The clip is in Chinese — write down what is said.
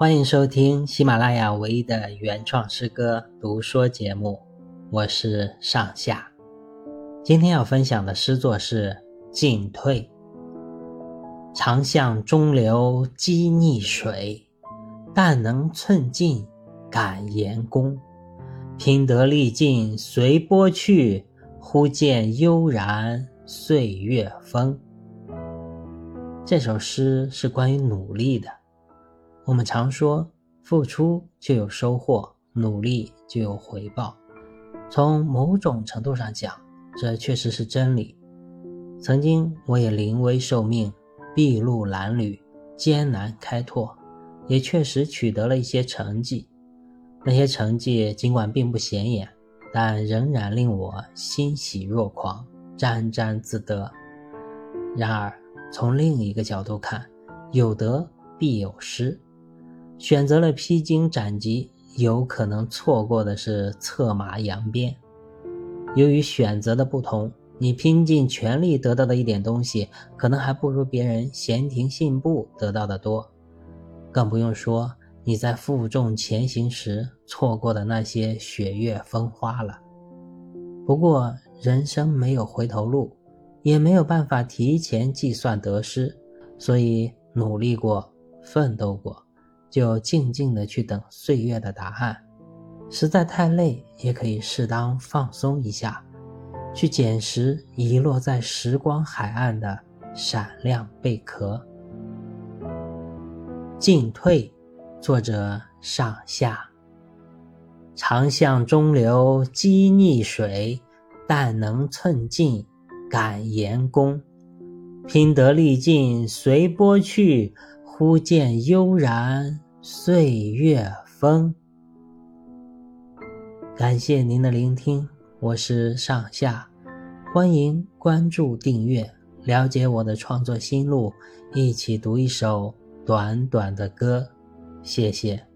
欢迎收听喜马拉雅唯一的原创诗歌读说节目，我是上下。今天要分享的诗作是《进退》。长向中流击逆水，但能寸进感严公。拼得力尽随波去，忽见悠然岁月风。这首诗是关于努力的。我们常说，付出就有收获，努力就有回报。从某种程度上讲，这确实是真理。曾经我也临危受命，筚路蓝缕，艰难开拓，也确实取得了一些成绩。那些成绩尽管并不显眼，但仍然令我欣喜若狂，沾沾自得。然而，从另一个角度看，有得必有失。选择了披荆斩棘，有可能错过的是策马扬鞭。由于选择的不同，你拼尽全力得到的一点东西，可能还不如别人闲庭信步得到的多。更不用说你在负重前行时错过的那些雪月风花了。不过，人生没有回头路，也没有办法提前计算得失，所以努力过，奋斗过。就静静的去等岁月的答案，实在太累，也可以适当放松一下，去捡拾遗落在时光海岸的闪亮贝壳。进退，作者上下。长向中流击逆水，但能寸进感言功。拼得力尽随波去。忽见悠然岁月风。感谢您的聆听，我是上下，欢迎关注订阅，了解我的创作心路，一起读一首短短的歌，谢谢。